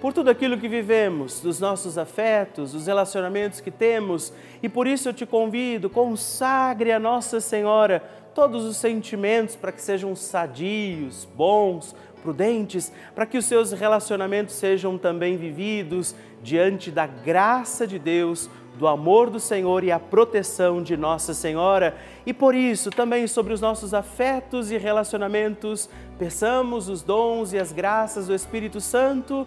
por tudo aquilo que vivemos, dos nossos afetos, dos relacionamentos que temos, e por isso eu te convido, consagre a Nossa Senhora todos os sentimentos para que sejam sadios, bons, prudentes, para que os seus relacionamentos sejam também vividos diante da graça de Deus do amor do Senhor e a proteção de Nossa Senhora. E por isso, também sobre os nossos afetos e relacionamentos, peçamos os dons e as graças do Espírito Santo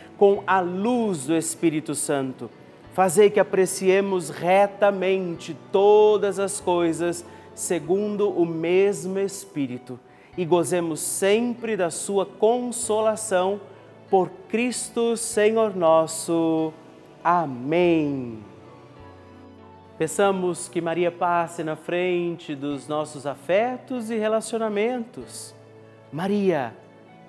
com a luz do Espírito Santo, fazei que apreciemos retamente todas as coisas segundo o mesmo Espírito e gozemos sempre da sua consolação por Cristo Senhor nosso. Amém. Peçamos que Maria passe na frente dos nossos afetos e relacionamentos. Maria,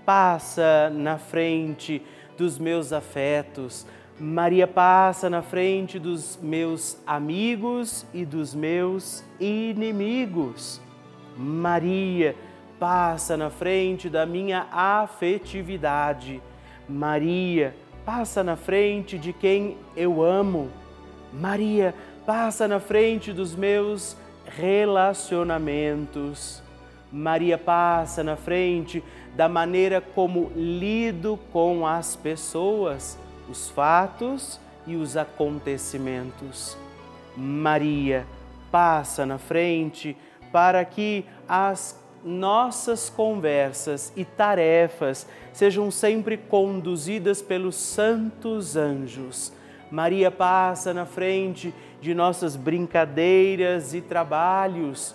passa na frente dos meus afetos. Maria passa na frente dos meus amigos e dos meus inimigos. Maria passa na frente da minha afetividade. Maria passa na frente de quem eu amo. Maria passa na frente dos meus relacionamentos. Maria passa na frente da maneira como lido com as pessoas, os fatos e os acontecimentos. Maria passa na frente para que as nossas conversas e tarefas sejam sempre conduzidas pelos santos anjos. Maria passa na frente de nossas brincadeiras e trabalhos,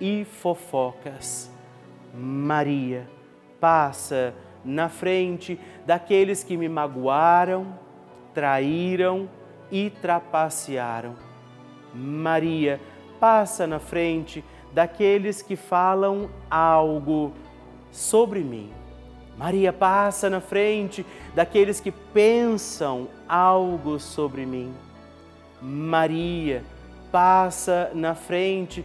e fofocas. Maria, passa na frente daqueles que me magoaram, traíram e trapacearam. Maria, passa na frente daqueles que falam algo sobre mim. Maria, passa na frente daqueles que pensam algo sobre mim. Maria, passa na frente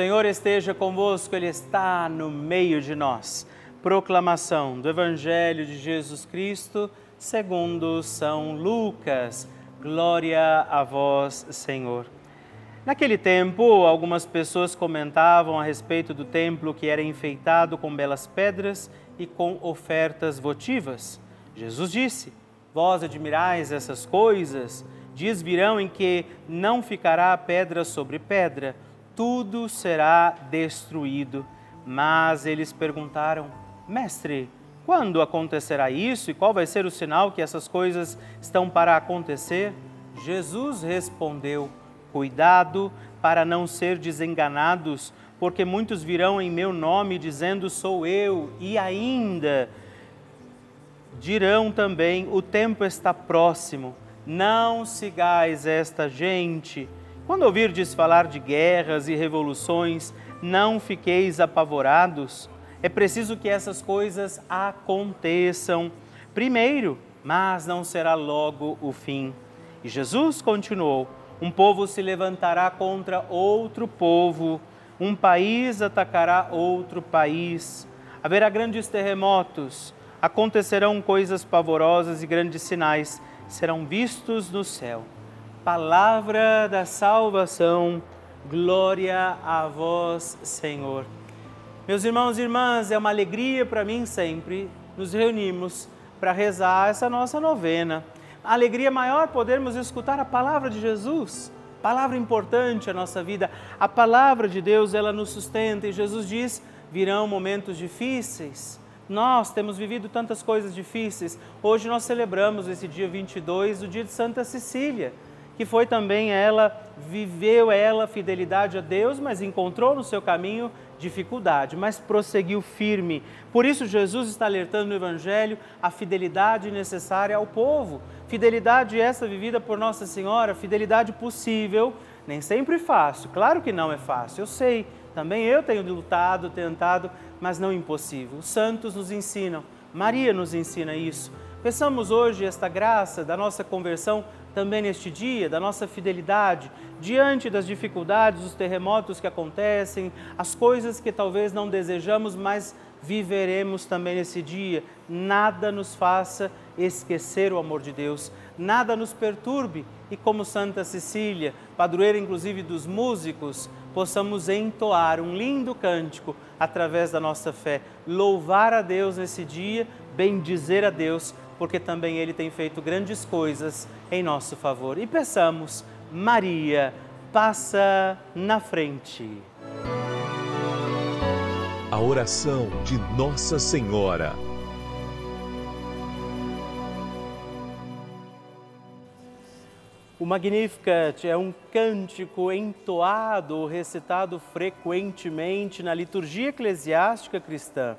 Senhor esteja convosco, Ele está no meio de nós. Proclamação do Evangelho de Jesus Cristo, segundo São Lucas. Glória a vós, Senhor. Naquele tempo, algumas pessoas comentavam a respeito do templo que era enfeitado com belas pedras e com ofertas votivas. Jesus disse: Vós admirais essas coisas? Dias virão em que não ficará pedra sobre pedra tudo será destruído. Mas eles perguntaram: Mestre, quando acontecerá isso e qual vai ser o sinal que essas coisas estão para acontecer? Jesus respondeu: Cuidado para não ser desenganados, porque muitos virão em meu nome dizendo sou eu, e ainda dirão também: o tempo está próximo. Não sigais esta gente quando ouvirdes falar de guerras e revoluções, não fiqueis apavorados. É preciso que essas coisas aconteçam primeiro, mas não será logo o fim. E Jesus continuou: Um povo se levantará contra outro povo, um país atacará outro país. Haverá grandes terremotos, acontecerão coisas pavorosas e grandes sinais serão vistos no céu palavra da salvação. Glória a vós, Senhor. Meus irmãos e irmãs, é uma alegria para mim sempre nos reunimos para rezar essa nossa novena. A alegria maior podermos escutar a palavra de Jesus, palavra importante à nossa vida. A palavra de Deus, ela nos sustenta e Jesus diz: virão momentos difíceis. Nós temos vivido tantas coisas difíceis. Hoje nós celebramos esse dia 22, o dia de Santa Cecília que foi também ela, viveu ela fidelidade a Deus, mas encontrou no seu caminho dificuldade, mas prosseguiu firme. Por isso, Jesus está alertando no Evangelho a fidelidade necessária ao povo. Fidelidade essa vivida por Nossa Senhora, fidelidade possível, nem sempre fácil. Claro que não é fácil, eu sei. Também eu tenho lutado, tentado, mas não impossível. Os santos nos ensinam, Maria nos ensina isso. Peçamos hoje esta graça da nossa conversão também neste dia, da nossa fidelidade, diante das dificuldades, dos terremotos que acontecem, as coisas que talvez não desejamos, mas viveremos também nesse dia. Nada nos faça esquecer o amor de Deus, nada nos perturbe. E, como Santa Cecília, padroeira inclusive dos músicos, possamos entoar um lindo cântico através da nossa fé, louvar a Deus nesse dia, bendizer a Deus porque também Ele tem feito grandes coisas em nosso favor. E peçamos, Maria, passa na frente. A oração de Nossa Senhora. O Magnificat é um cântico entoado, recitado frequentemente na liturgia eclesiástica cristã.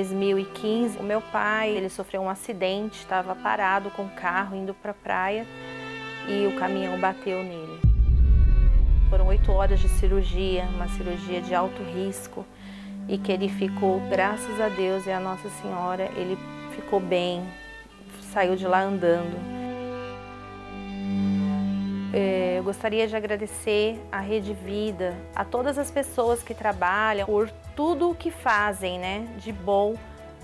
2015, o meu pai, ele sofreu um acidente, estava parado com o carro indo para a praia e o caminhão bateu nele. Foram oito horas de cirurgia, uma cirurgia de alto risco. e que ele ficou, graças a Deus e a Nossa Senhora, ele ficou bem, saiu de lá andando. É, eu gostaria de agradecer à Rede Vida, a todas as pessoas que trabalham por tudo o que fazem, né, de bom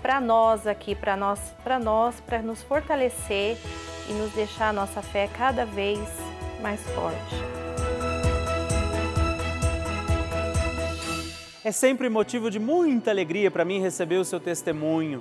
para nós aqui, para nós, para nós, para nos fortalecer e nos deixar a nossa fé cada vez mais forte. É sempre motivo de muita alegria para mim receber o seu testemunho,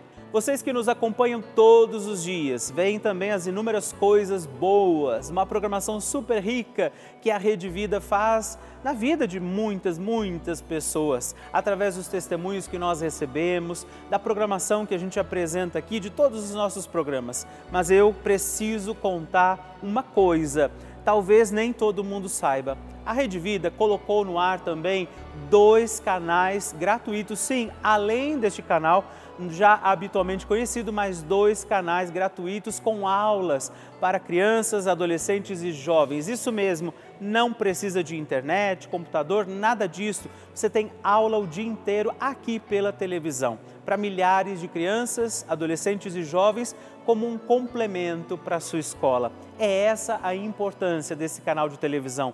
Vocês que nos acompanham todos os dias, veem também as inúmeras coisas boas, uma programação super rica que a Rede Vida faz na vida de muitas, muitas pessoas, através dos testemunhos que nós recebemos, da programação que a gente apresenta aqui, de todos os nossos programas. Mas eu preciso contar uma coisa, talvez nem todo mundo saiba. A Rede Vida colocou no ar também dois canais gratuitos, sim, além deste canal já habitualmente conhecido, mais dois canais gratuitos com aulas para crianças, adolescentes e jovens. Isso mesmo, não precisa de internet, computador, nada disso. Você tem aula o dia inteiro aqui pela televisão, para milhares de crianças, adolescentes e jovens, como um complemento para a sua escola. É essa a importância desse canal de televisão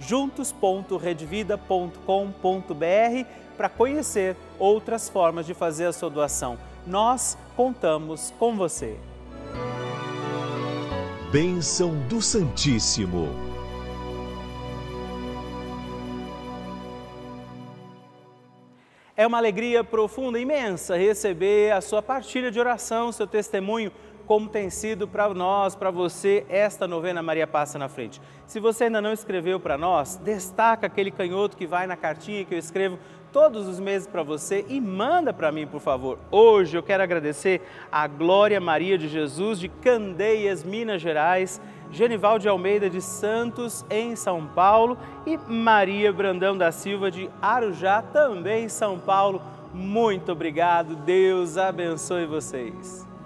juntos.redvida.com.br para conhecer outras formas de fazer a sua doação. Nós contamos com você. Bênção do Santíssimo. É uma alegria profunda, imensa, receber a sua partilha de oração, seu testemunho como tem sido para nós, para você, esta novena Maria Passa na Frente. Se você ainda não escreveu para nós, destaca aquele canhoto que vai na cartinha que eu escrevo todos os meses para você e manda para mim, por favor. Hoje eu quero agradecer a Glória Maria de Jesus de Candeias, Minas Gerais, Genival de Almeida de Santos, em São Paulo, e Maria Brandão da Silva de Arujá, também em São Paulo. Muito obrigado, Deus abençoe vocês.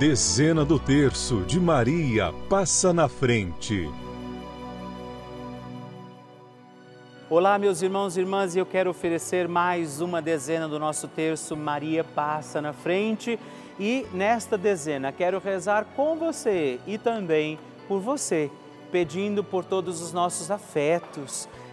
Dezena do terço de Maria passa na frente. Olá, meus irmãos e irmãs, e eu quero oferecer mais uma dezena do nosso terço Maria passa na frente. E nesta dezena quero rezar com você e também por você, pedindo por todos os nossos afetos,